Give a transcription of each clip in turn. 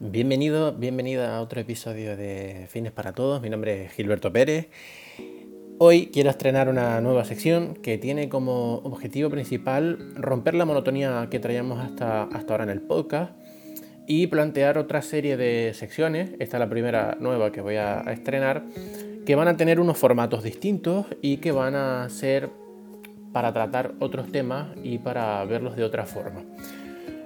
Bienvenido, bienvenida a otro episodio de Fines para Todos. Mi nombre es Gilberto Pérez. Hoy quiero estrenar una nueva sección que tiene como objetivo principal romper la monotonía que traíamos hasta, hasta ahora en el podcast y plantear otra serie de secciones. Esta es la primera nueva que voy a, estrenar, que van a tener unos formatos distintos y que van a ser para tratar otros temas y para verlos de otra forma.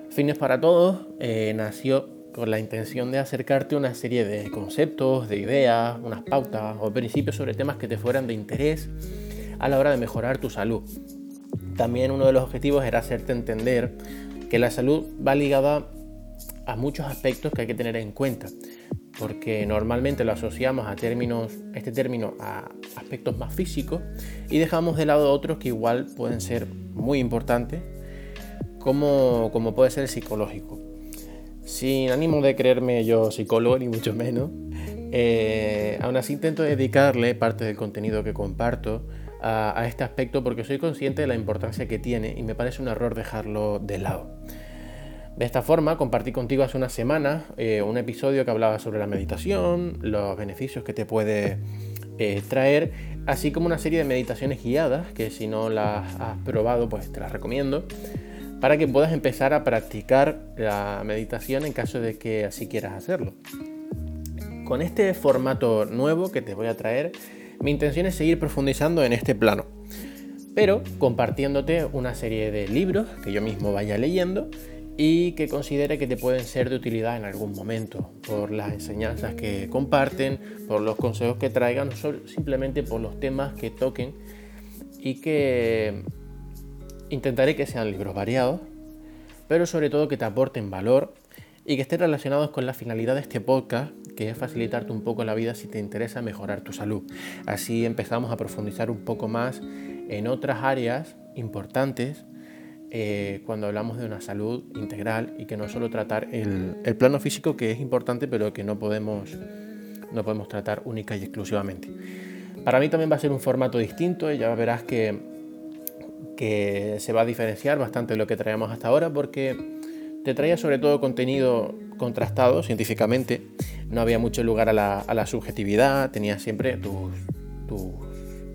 Fines para Todos eh, nació con la intención de acercarte a una serie de conceptos, de ideas, unas pautas o principios sobre temas que te fueran de interés a la hora de mejorar tu salud. También uno de los objetivos era hacerte entender que la salud va ligada a muchos aspectos que hay que tener en cuenta, porque normalmente lo asociamos a términos, este término a aspectos más físicos y dejamos de lado otros que igual pueden ser muy importantes, como, como puede ser el psicológico sin ánimo de creerme yo psicólogo, ni mucho menos, eh, aún así intento dedicarle parte del contenido que comparto a, este aspecto porque soy consciente de la importancia que tiene y me parece un error dejarlo de lado. De esta forma, compartí contigo hace unas semanas eh, un episodio que hablaba sobre la meditación, los beneficios que te puede eh, traer, así como una serie de meditaciones guiadas que si no las has probado, pues te las recomiendo para que puedas empezar a practicar la meditación en caso de que así quieras hacerlo. Con este formato nuevo que te voy a traer, mi intención es seguir profundizando en este plano, pero compartiéndote una serie de libros que yo mismo vaya leyendo y que considere que te pueden ser de utilidad en algún momento, por las enseñanzas que comparten, por los consejos que traigan, simplemente por los temas que toquen y que Intentaré que sean libros variados, pero sobre todo que te aporten valor y que estén relacionados con la finalidad de este podcast, que es facilitarte un poco la vida si te interesa mejorar tu salud. Así empezamos a profundizar un poco más en otras áreas importantes eh, cuando hablamos de una salud integral y que no solo tratar el, el, plano físico, que es importante, pero que no podemos, no podemos tratar única y exclusivamente. Para mí también va a ser un formato distinto, y ya verás que que se va a diferenciar bastante de lo que traíamos hasta ahora porque te traía sobre todo contenido contrastado científicamente, no había mucho lugar a la, subjetividad, tenías siempre tus,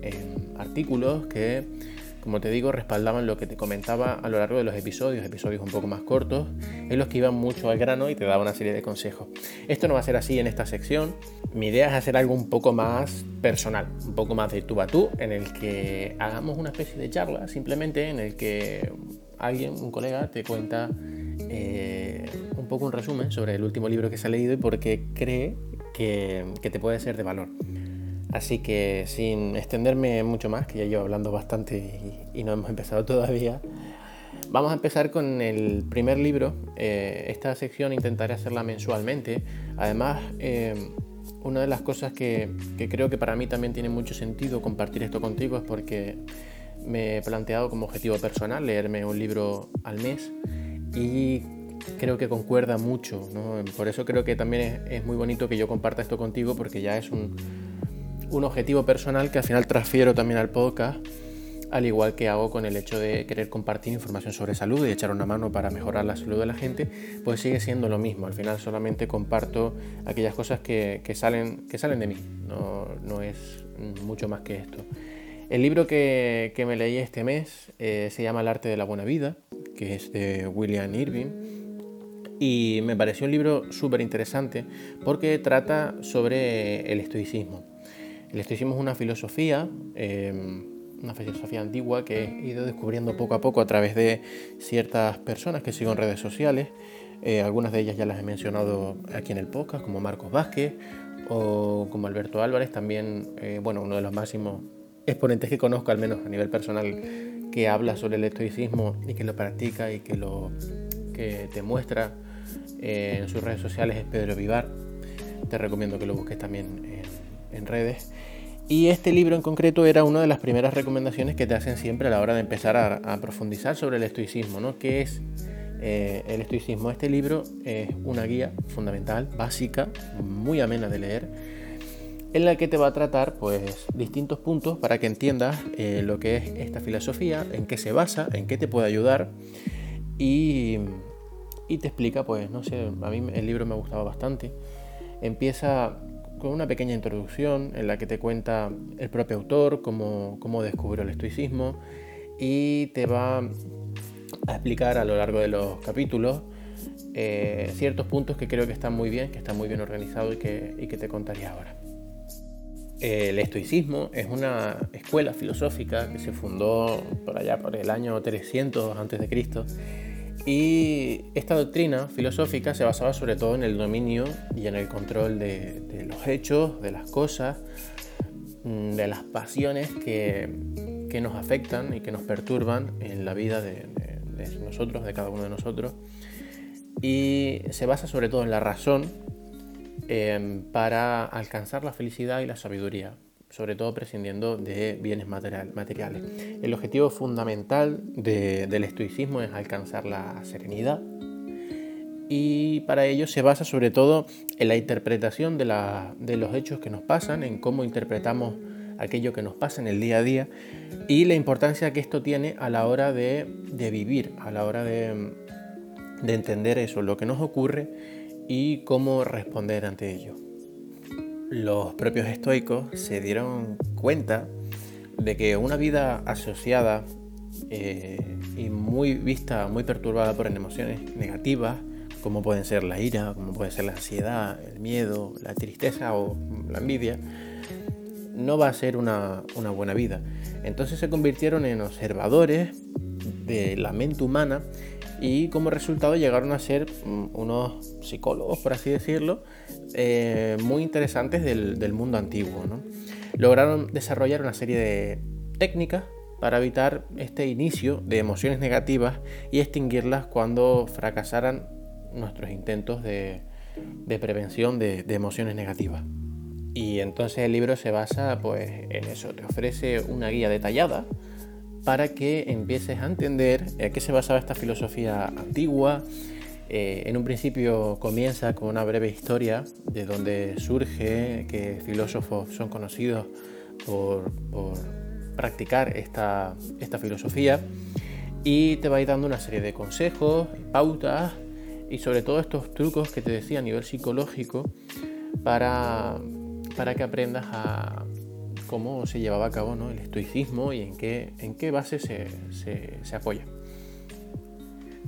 em, artículos que, como te digo, respaldaban lo que te comentaba a lo largo de los episodios, episodios un poco más cortos, en los que iban mucho al grano y te daba una serie de consejos. Esto no va a ser así en esta sección, mi idea es hacer algo un poco más personal, un poco más de tú a tú, en el que hagamos una especie de charla, simplemente en el que alguien, un colega, te cuenta eh, un poco un resumen sobre el último libro que se ha leído y por qué cree que, te puede ser de valor. Así que sin extenderme mucho más, que ya llevo hablando bastante y, no hemos empezado todavía, vamos a empezar con el primer libro. Eh, esta sección intentaré hacerla mensualmente. Además, eh, una de las cosas que, creo que para mí también tiene mucho sentido compartir esto contigo es porque me he planteado como objetivo personal leerme un libro al mes y creo que concuerda mucho. Por eso creo que también es, muy bonito que yo comparta esto contigo porque ya es un, un objetivo personal que al final transfiero también al podcast al igual que hago con el hecho de querer compartir información sobre salud y echar una mano para mejorar la salud de la gente, pues sigue siendo lo mismo. Al final solamente comparto aquellas cosas que, salen, que salen de mí, no, es mucho más que esto. El libro que, me leí este mes eh, se llama El arte de la buena vida, que es de William Irving. Y me pareció un libro súper interesante porque trata sobre el estoicismo. El estoicismo es una filosofía eh, una filosofía antigua que he ido descubriendo poco a poco a través de ciertas personas que sigo en redes sociales. Eh, algunas de ellas ya las he mencionado aquí en el podcast, como Marcos Vázquez o como Alberto Álvarez, también, eh, bueno, uno de los máximos exponentes que conozco, al menos a nivel personal, que habla sobre el estoicismo y que lo practica y que lo que te muestra eh, en sus redes sociales es Pedro Vivar. Te recomiendo que lo busques también en redes. Y este libro en concreto era una de las primeras recomendaciones que te hacen siempre a la hora de empezar a, profundizar sobre el estoicismo, ¿no? ¿Qué es eh, el estoicismo? Este libro es una guía fundamental, básica, muy amena de leer, en la que te va a tratar pues, distintos puntos para que entiendas eh, lo que es esta filosofía, en qué se basa, en qué te puede ayudar y, y te explica, pues no sé, a mí el libro me ha gustado bastante. Empieza con una pequeña introducción en la que te cuenta el propio autor, cómo, cómo descubrió el estoicismo y te va a explicar a lo largo de los capítulos eh, ciertos puntos que creo que están muy bien, que están muy bien organizados y que, y que te contaría ahora. El estoicismo es una escuela filosófica que se fundó por allá por el año 300 a.C. y esta doctrina filosófica se basaba sobre todo en el dominio y en el control de, los hechos, de las cosas, mm, de las pasiones que, nos afectan y que nos perturban en la vida de, nosotros, de cada uno de nosotros. Y se basa sobre todo en la razón Em, para alcanzar la felicidad y la sabiduría, sobre todo prescindiendo de bienes materiales. El objetivo fundamental del estoicismo es alcanzar la serenidad y para ello se basa sobre todo en la interpretación de, los hechos que nos pasan, en cómo interpretamos aquello que nos pasa en el día a día y la importancia que esto tiene a la hora de, vivir, a la hora de, de entender eso, lo que nos ocurre y cómo responder ante ello. Los propios estoicos se dieron cuenta de que una vida asociada eh, y muy vista, muy perturbada por emociones negativas, como pueden ser la ira, como puede ser la ansiedad, el miedo, la tristeza o la envidia, no va a ser una, una buena vida. Entonces se convirtieron en observadores de la mente humana y como resultado llegaron a ser mm, unos psicólogos, por así decirlo, eh, muy interesantes del, mundo antiguo. Lograron desarrollar una serie de técnicas para evitar este inicio de emociones negativas y extinguirlas cuando fracasaran nuestros intentos de, prevención de, de, emociones negativas. Y entonces el libro se basa pues, en eso, te ofrece una guía detallada para que empieces a entender en qué se basaba esta filosofía antigua. Eh, en un principio comienza con una breve historia de dónde surge, que filósofos son conocidos por, practicar esta, esta, filosofía y te va a ir dando una serie de consejos, pautas y sobre todo estos trucos que te decía a nivel psicológico para, para que aprendas a, cómo se llevaba a cabo el estoicismo y en qué, en qué base se, apoya.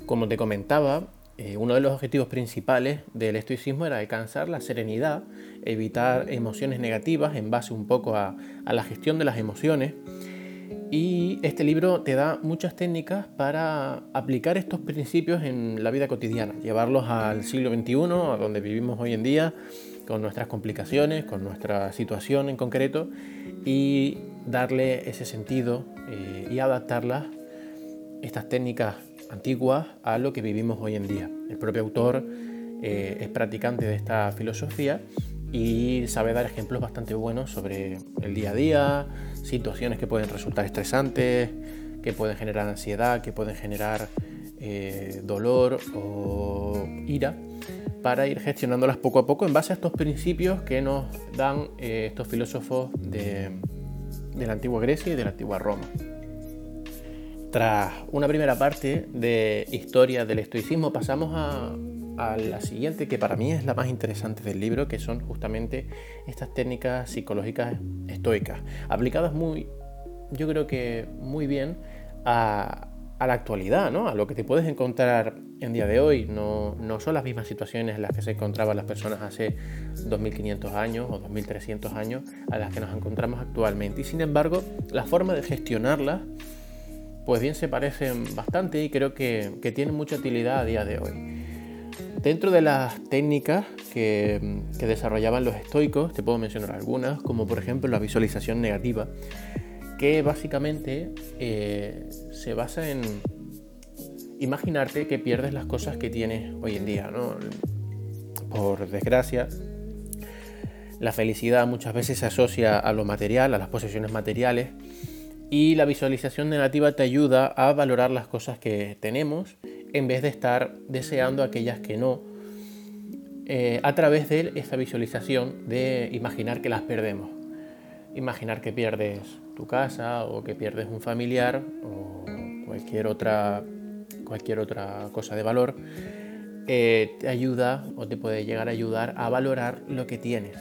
Como te comentaba, eh, uno de los objetivos principales del estoicismo era alcanzar la serenidad, evitar emociones negativas en base un poco a, la gestión de las emociones. Y este libro te da muchas técnicas para aplicar estos principios en la vida cotidiana, llevarlos al siglo XXI, a donde vivimos hoy en día, con nuestras complicaciones, con nuestra situación en concreto, y darle ese sentido eh, y adaptarlas, estas técnicas antiguas, a lo que vivimos hoy en día. El propio autor eh, es practicante de esta filosofía y sabe dar ejemplos bastante buenos sobre el día a día, situaciones que pueden resultar estresantes, que pueden generar ansiedad, que pueden generar eh, dolor o ira para ir gestionándolas poco a poco en base a estos principios que nos dan eh, estos filósofos de, la antigua Grecia y de la antigua Roma. Tras una primera parte de historia del estoicismo pasamos a, a la siguiente que para mí es la más interesante del libro, que son justamente estas técnicas psicológicas estoicas, aplicadas muy, yo creo que muy bien a, a la actualidad, ¿no? a lo que te puedes encontrar en día de hoy. No, son las mismas situaciones en las que se encontraban las personas hace 2500 años o 2300 años a las que nos encontramos actualmente. Y sin embargo, la forma de gestionarlas, pues bien se parecen bastante y creo que, que tienen mucha utilidad a día de hoy. Dentro de las técnicas que, desarrollaban los estoicos, te puedo mencionar algunas, como por ejemplo la visualización negativa, que básicamente eh, se basa en imaginarte que pierdes las cosas que tienes hoy en día. ¿no? Por desgracia, la felicidad muchas veces se asocia a lo material, a las posesiones materiales, y la visualización negativa te ayuda a valorar las cosas que tenemos en vez de estar deseando aquellas que no, eh, a través de esa visualización de imaginar que las perdemos. Imaginar que pierdes tu casa o que pierdes un familiar o cualquier otra, cualquier otra cosa de valor eh, te ayuda o te puede llegar a ayudar a valorar lo que tienes.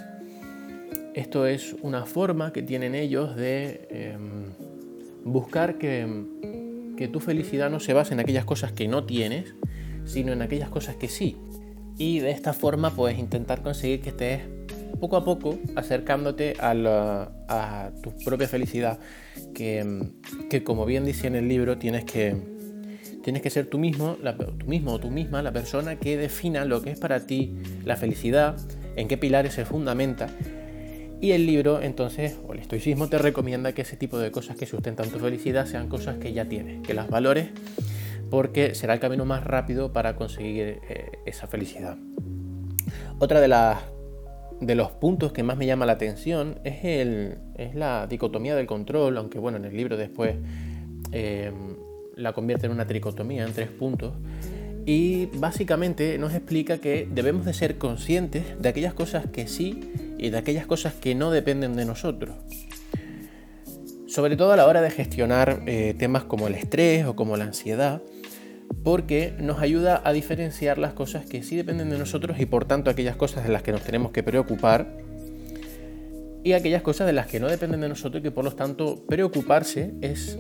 Esto es una forma que tienen ellos de em, buscar que, que tu felicidad no se base en aquellas cosas que no tienes, sino en aquellas cosas que sí. Y de esta forma puedes intentar conseguir que estés poco a poco acercándote a, tu propia felicidad, que, que, como bien dice en el libro, tienes que, tienes que ser tú mismo, tú mismo o tú misma la persona que defina lo que es para ti la felicidad, en qué pilares se fundamenta. Y el libro, entonces, o el estoicismo te recomienda que ese tipo de cosas que sustentan tu felicidad sean cosas que ya tienes, que las valores, porque será el camino más rápido para conseguir eh, esa felicidad. Otra de las de los puntos que más me llama la atención es, el, es la dicotomía del control, aunque bueno, en el libro después eh, la convierte en una tricotomía, en tres puntos. Y básicamente nos explica que debemos de ser conscientes de aquellas cosas que sí y de aquellas cosas que no dependen de nosotros. Sobre todo a la hora de gestionar eh, temas como el estrés o como la ansiedad, porque nos ayuda a diferenciar las cosas que sí dependen de nosotros y por tanto aquellas cosas de las que nos tenemos que preocupar y aquellas cosas de las que no dependen de nosotros y que por lo tanto preocuparse es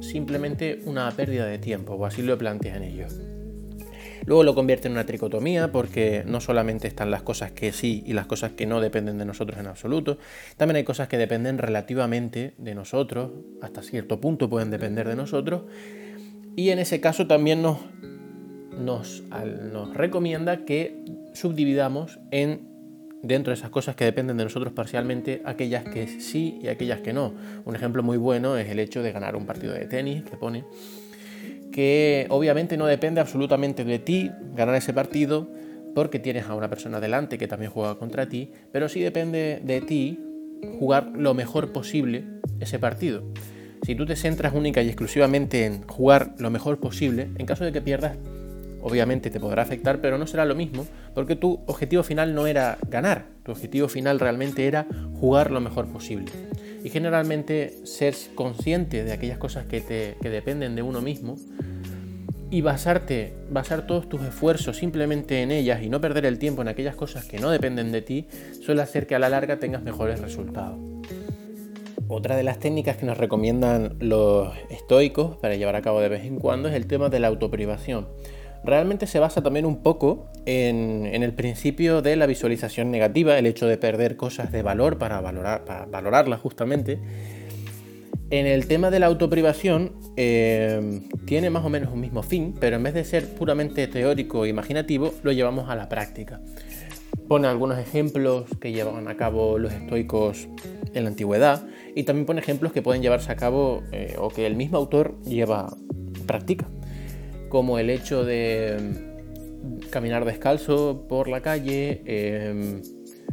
simplemente una pérdida de tiempo, o así lo plantean ellos. Luego lo convierte en una tricotomía porque no solamente están las cosas que sí y las cosas que no dependen de nosotros en absoluto, también hay cosas que dependen relativamente de nosotros, hasta cierto punto pueden depender de nosotros, y en ese caso también nos, nos, recomienda que subdividamos en dentro de esas cosas que dependen de nosotros parcialmente, aquellas que sí y aquellas que no. Un ejemplo muy bueno es el hecho de ganar un partido de tenis, que pone, que obviamente no depende absolutamente de ti ganar ese partido, porque tienes a una persona delante que también juega contra ti, pero sí depende de ti jugar lo mejor posible ese partido. Si tú te centras única y exclusivamente en jugar lo mejor posible, en caso de que pierdas, obviamente te podrá afectar, pero no será lo mismo, porque tu objetivo final no era ganar, tu objetivo final realmente era jugar lo mejor posible. Y generalmente ser consciente de aquellas cosas que, te, que dependen de uno mismo y basarte, basar todos tus esfuerzos simplemente en ellas y no perder el tiempo en aquellas cosas que no dependen de ti, suele hacer que a la larga tengas mejores resultados. Otra de las técnicas que nos recomiendan los estoicos para llevar a cabo de vez en cuando es el tema de la autoprivación. Realmente se basa también un poco en, el principio de la visualización negativa, el hecho de perder cosas de valor para, valorar, para valorarlas justamente. En el tema de la autoprivación eh, tiene más o menos un mismo fin, pero en vez de ser puramente teórico e imaginativo, lo llevamos a la práctica. Pone algunos ejemplos que llevaban a cabo los estoicos en la antigüedad y también pone ejemplos que pueden llevarse a cabo eh, o que el mismo autor lleva práctica, como el hecho de mm, caminar descalzo por la calle, em,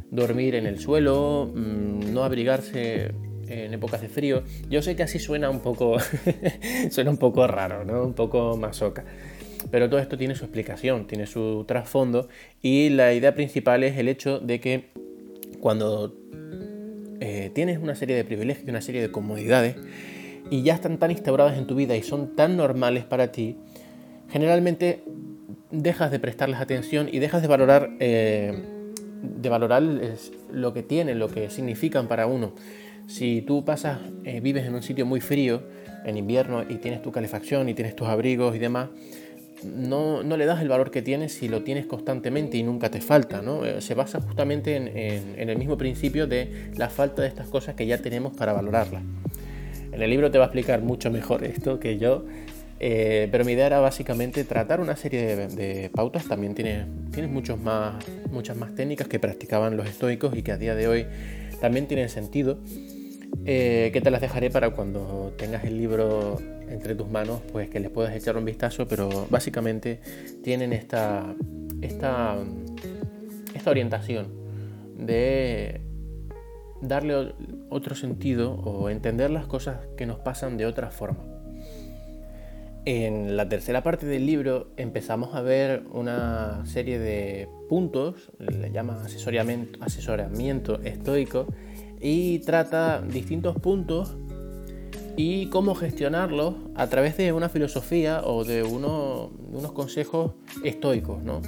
dormir en el suelo, mm, no abrigarse en épocas de frío. Yo sé que así suena un poco, suena un poco raro, ¿no? Un poco masoca. Pero todo esto tiene su explicación, tiene su trasfondo y la idea principal es el hecho de que cuando eh, tienes una serie de privilegios y una serie de comodidades y ya están tan instauradas en tu vida y son tan normales para ti, generalmente dejas de prestarles atención y dejas de valorar, eh, de valorar lo que tienen, lo que significan para uno. Si tú pasas, eh, vives en un sitio muy frío en invierno y tienes tu calefacción y tienes tus abrigos y demás, no, le das el valor que tienes si lo tienes constantemente y nunca te falta. ¿no? Eh, se basa justamente en, el mismo principio de la falta de estas cosas que ya tenemos para valorarlas. En el libro te va a explicar mucho mejor esto que yo, eh, pero mi idea era básicamente tratar una serie de, pautas. También tienes, más, muchas más técnicas que practicaban los estoicos y que a día de hoy también tienen sentido. Eh, que te las dejaré para cuando tengas el libro entre tus manos, pues que les puedas echar un vistazo, pero básicamente tienen esta, esta, esta orientación de darle otro sentido o entender las cosas que nos pasan de otra forma. En la tercera parte del libro empezamos a ver una serie de puntos, le llama asesoramiento, asesoramiento estoico, y trata distintos puntos y cómo gestionarlos a través de una filosofía o de unos consejos estoicos. ¿no?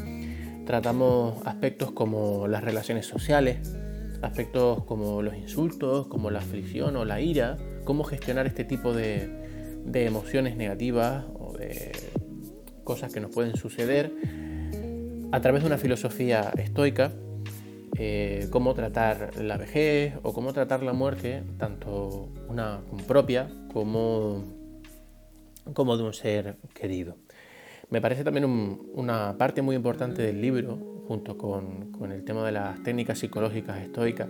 tratamos aspectos como las relaciones sociales, aspectos como los insultos, como la aflicción o la ira, cómo gestionar este tipo de, emociones negativas o de cosas que nos pueden suceder a través de una filosofía estoica, eh, cómo tratar la vejez o cómo tratar la muerte, tanto una propia como, como de un ser querido. Me parece también una parte muy importante del libro, junto con, el tema de las técnicas psicológicas estoicas,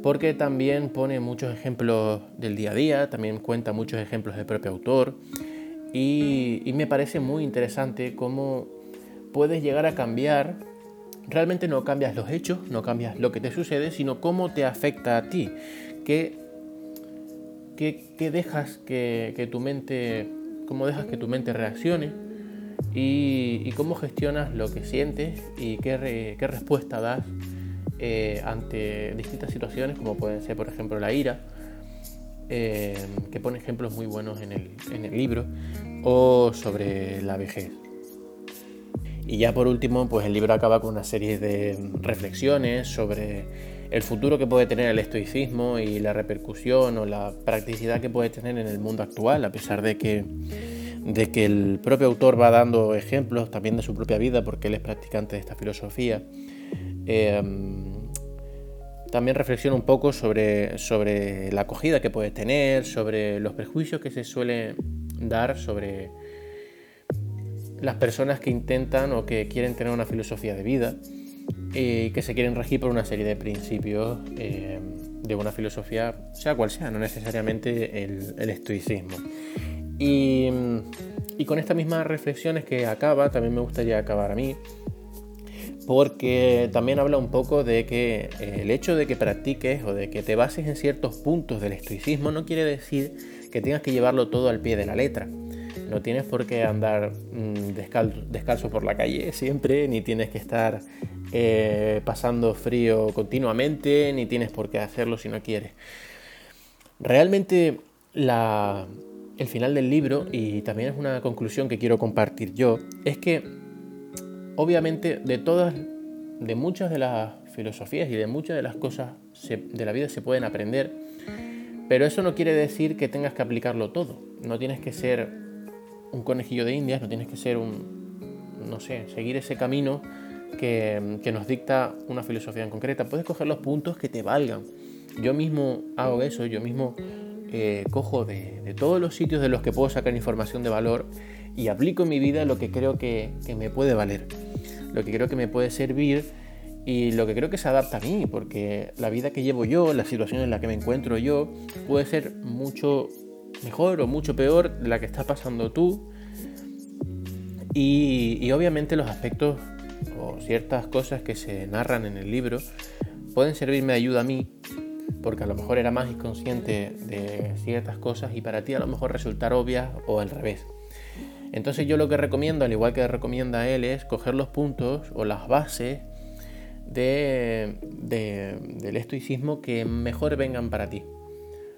porque también pone muchos ejemplos del día a día, también cuenta muchos ejemplos del propio autor, y me parece muy interesante cómo puedes llegar a cambiar, realmente no cambias los hechos, no cambias lo que te sucede, sino cómo te afecta a ti, qué, qué, dejas que, que tu mente, cómo dejas que tu mente reaccione y, cómo gestionas lo que sientes y qué, qué respuesta das eh, ante distintas situaciones, como pueden ser, por ejemplo, la ira, eh, que pone ejemplos muy buenos en el, en el libro, o sobre la vejez. Y ya por último, pues el libro acaba con una serie de reflexiones sobre el futuro que puede tener el estoicismo y la repercusión o la practicidad que puede tener en el mundo actual, a pesar de que de que el propio autor va dando ejemplos también de su propia vida, porque él es practicante de esta filosofía. Em, también reflexiona un poco sobre, sobre la acogida que puede tener, sobre los prejuicios que se suele dar sobre las personas que intentan o que quieren tener una filosofía de vida y que se quieren regir por una serie de principios em, de una filosofía, sea cual sea, no necesariamente el, estoicismo. Y, con estas mismas reflexiones que acaba, también me gustaría acabar a mí, porque también habla un poco de que eh, el hecho de que practiques o de que te bases en ciertos puntos del estoicismo no quiere decir que tengas que llevarlo todo al pie de la letra. No tienes por qué andar mm, descalzo, por la calle siempre, ni tienes que estar eh, pasando frío continuamente, ni tienes por qué hacerlo si no quieres. Realmente el final del libro, y también es una conclusión que quiero compartir yo, es que obviamente de todas, de muchas de las filosofías y de muchas de las cosas de la vida se pueden aprender, pero eso no quiere decir que tengas que aplicarlo todo. No tienes que ser un conejillo de indias, no tienes que ser un, no sé, seguir ese camino que, que nos dicta una filosofía en concreta. Puedes coger los puntos que te valgan. Yo mismo hago eso, yo mismo eh, cojo de, todos los sitios de los que puedo sacar información de valor y aplico en mi vida lo que creo que, me puede valer, lo que creo que me puede servir y lo que creo que se adapta a mí, porque la vida que llevo yo, la situación en la que me encuentro yo, puede ser mucho mejor o mucho peor de la que estás pasando tú. Y, obviamente los aspectos o ciertas cosas que se narran en el libro pueden servirme de ayuda a mí porque a lo mejor era más inconsciente de ciertas cosas y para ti a lo mejor resultar obvias o al revés. Entonces yo lo que recomiendo, al igual que recomienda él, es coger los puntos o las bases de, del estoicismo que mejor vengan para ti,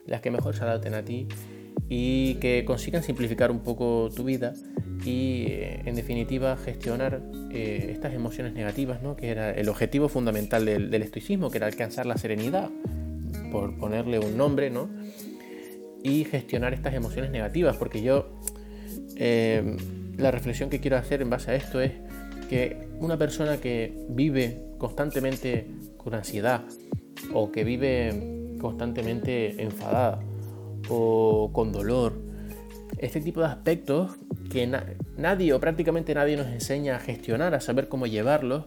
las que mejor se adapten a ti y que consigan simplificar un poco tu vida y eh, en definitiva gestionar eh, estas emociones negativas, ¿no? que era el objetivo fundamental del, estoicismo, que era alcanzar la serenidad, por ponerle un nombre, ¿no? Y gestionar estas emociones negativas, porque yo, eh, la reflexión que quiero hacer en base a esto es que una persona que vive constantemente con ansiedad o que vive constantemente enfadada o con dolor, este tipo de aspectos que nadie o prácticamente nadie nos enseña a gestionar, a saber cómo llevarlos,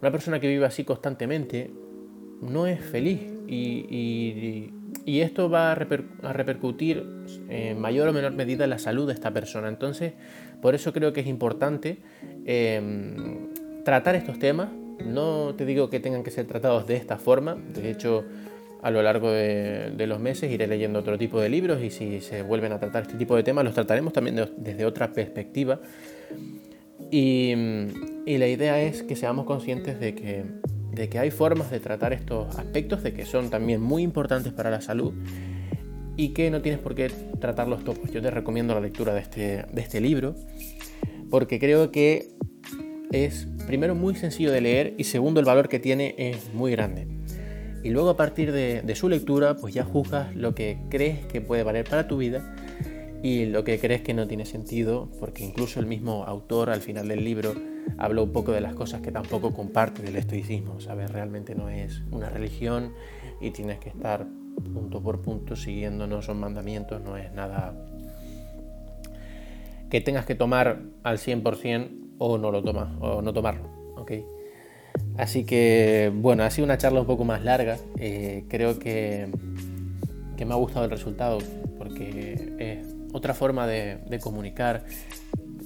una persona que vive así constantemente no es feliz y, esto va a, repercutir en mayor o menor medida en la salud de esta persona. Entonces, por eso creo que es importante em, tratar estos temas. No te digo que tengan que ser tratados de esta forma, de hecho, a lo largo de, los meses iré leyendo otro tipo de libros y si se vuelven a tratar este tipo de temas los trataremos también desde otra perspectiva. y la idea es que seamos conscientes de que hay formas de tratar estos aspectos, de que son también muy importantes para la salud y que no tienes por qué tratarlos todos. Yo te recomiendo la lectura de este, de este libro porque creo que es primero muy sencillo de leer y segundo el valor que tiene es muy grande. Y luego a partir de, su lectura pues ya juzgas lo que crees que puede valer para tu vida y lo que crees que no tiene sentido, porque incluso el mismo autor al final del libro habla un poco de las cosas que tampoco comparte del estoicismo, ¿sabes? Realmente no es una religión y tienes que estar punto por punto siguiendo, no son mandamientos, no es nada que tengas que tomar al 100% o no lo tomas, o no tomarlo, ¿ok? Así que, bueno, ha sido una charla un poco más larga, eh, creo que, que me ha gustado el resultado porque es otra forma de, comunicar.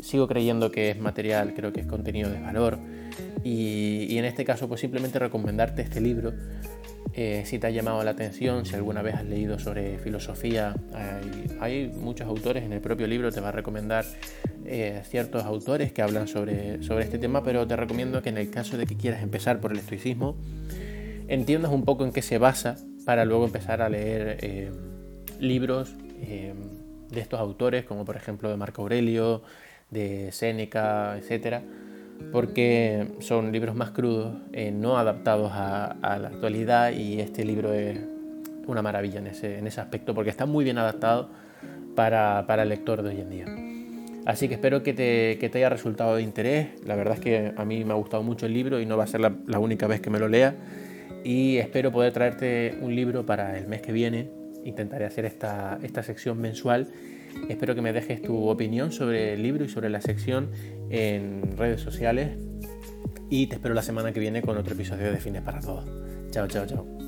Sigo creyendo que es material, creo que es contenido de valor. Y, en este caso, pues simplemente recomendarte este libro. Eh, si te ha llamado la atención, si alguna vez has leído sobre filosofía, hay, muchos autores en el propio libro, te va a recomendar eh, ciertos autores que hablan sobre, sobre este tema, pero te recomiendo que en el caso de que quieras empezar por el estoicismo, entiendas un poco en qué se basa para luego empezar a leer eh, libros de estos autores, como por ejemplo de Marco Aurelio, de Séneca, etcétera, porque son libros más crudos, eh, no adaptados a, la actualidad y este libro es una maravilla en ese, en ese aspecto porque está muy bien adaptado para, para, el lector de hoy en día. Así que espero que te, que te, haya resultado de interés. La verdad es que a mí me ha gustado mucho el libro y no va a ser la, la única vez que me lo lea. Y espero poder traerte un libro para el mes que viene intentaré hacer esta, esta sección mensual. Espero que me dejes tu opinión sobre el libro y sobre la sección en redes sociales. Y te espero la semana que viene con otro episodio de Fines para Todos. Chao, chao, chao.